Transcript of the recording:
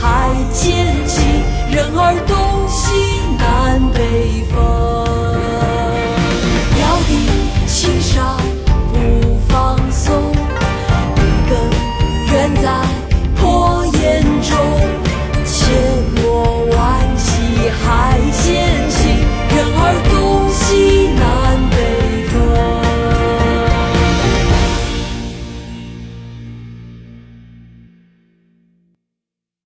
海渐起，人儿东西南北风。辽地青山不放松，一根远在破岩中。